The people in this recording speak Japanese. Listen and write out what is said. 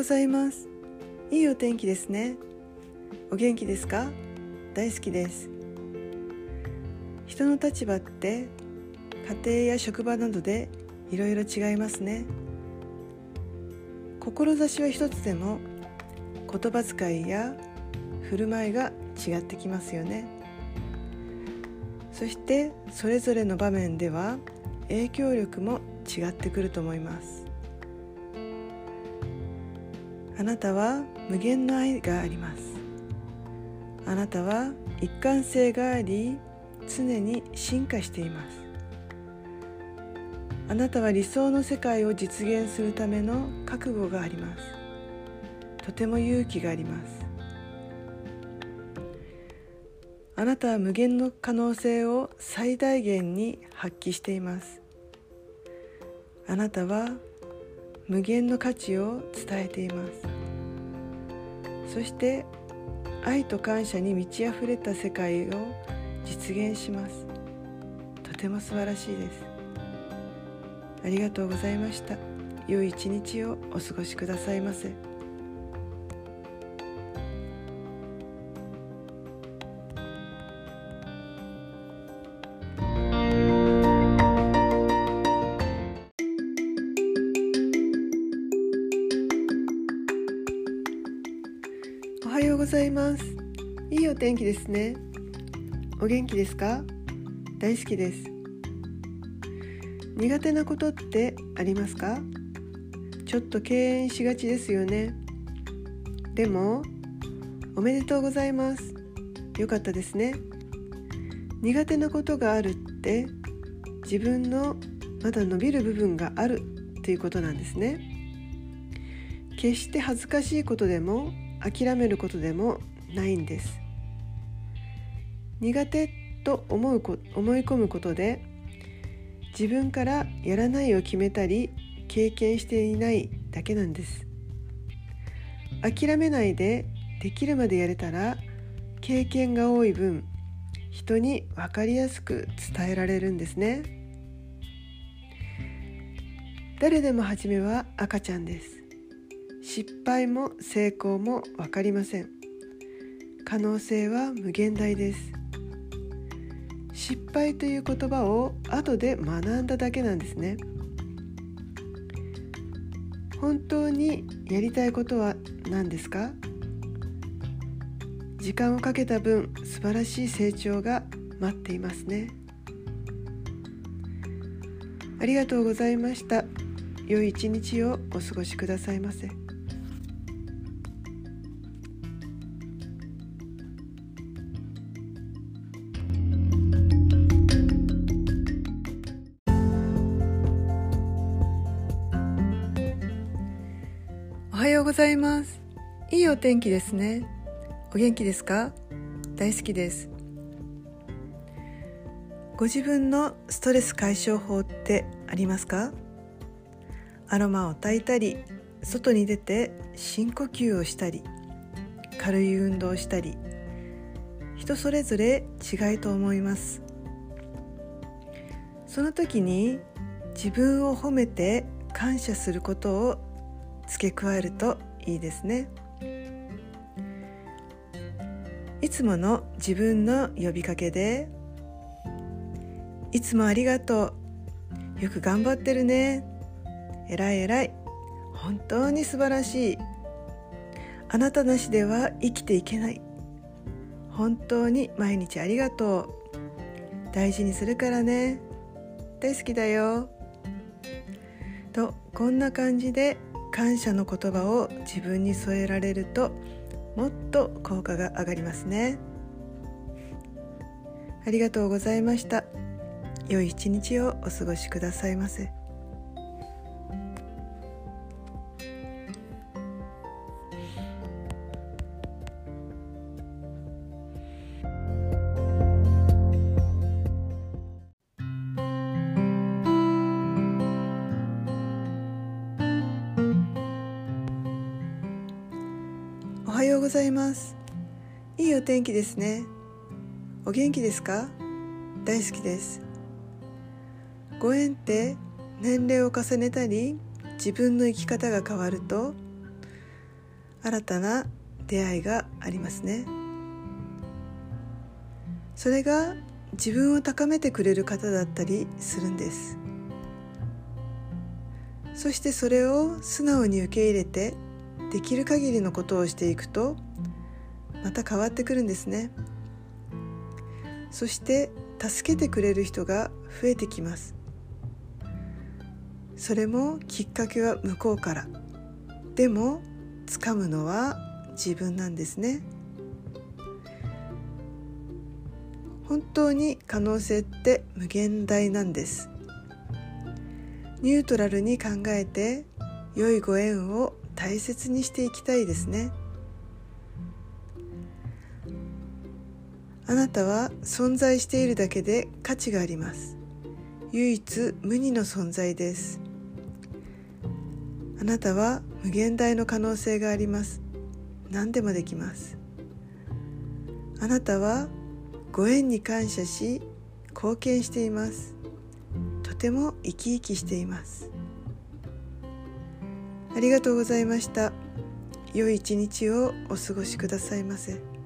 ございます。いいお天気ですね。お元気ですか？大好きです。人の立場って家庭や職場などでいろいろ違いますね。志は一つでも言葉遣いや振る舞いが違ってきますよね。そしてそれぞれの場面では影響力も違ってくると思います。あなたは無限の愛があります。あなたは一貫性があり常に進化しています。あなたは理想の世界を実現するための覚悟があります。とても勇気があります。あなたは無限の可能性を最大限に発揮しています。あなたは無限の価値を伝えています。そして愛と感謝に満ち溢れた世界を実現します。とても素晴らしいです。ありがとうございました。良い一日をお過ごしくださいませ。おはようございます。いいお天気ですね。お元気ですか？大好きです。苦手なことってありますか？ちょっと敬遠しがちですよね。でもおめでとうございます。よかったですね。苦手なことがあるって自分のまだ伸びる部分があるということなんですね。決して恥ずかしいことでも諦めることでもないんです。苦手と思う思い込むことで自分からやらないを決めたり経験していないだけなんです。諦めないでできるまでやれたら経験が多い分人に分かりやすく伝えられるんですね。誰でも初めは赤ちゃんです。失敗も成功も分かりません。可能性は無限大です。失敗という言葉を後で学んだだけなんですね。本当にやりたいことは何ですか？時間をかけた分素晴らしい成長が待っていますね。ありがとうございました。良い一日をお過ごしくださいませ。はようございます。いいお天気ですね。お元気ですか？大好きです。ご自分のストレス解消法ってありますか？アロマを焚いたり外に出て深呼吸をしたり軽い運動をしたり人それぞれ違いと思います。その時に自分を褒めて感謝することを付け加えるといいですね。いつもの自分の呼びかけで「いつもありがとう。よく頑張ってるね。えらいえらい。本当に素晴らしい。あなたなしでは生きていけない。本当に毎日ありがとう。大事にするからね。大好きだよ」とこんな感じで感謝の言葉を自分に添えられるともっと効果が上がりますね。ありがとうございました。良い一日をお過ごしくださいませ。はようございます。いいお天気ですね。お元気ですか？大好きです。ご縁って年齢を重ねたり自分の生き方が変わると新たな出会いがありますね。それが自分を高めてくれる方だったりするんです。そしてそれを素直に受け入れてできる限りのことをしていくとまた変わってくるんですね。そして助けてくれる人が増えてきます。それもきっかけは向こうから。でも掴むのは自分なんですね。本当に可能性って無限大なんです。ニュートラルに考えて良いご縁を大切にしていきたいですね。あなたは存在しているだけで価値があります。唯一無二の存在です。あなたは無限大の可能性があります。何でもできます。あなたはご縁に感謝し貢献しています。とても生き生きしています。ありがとうございました良い一日をお過ごしくださいませ。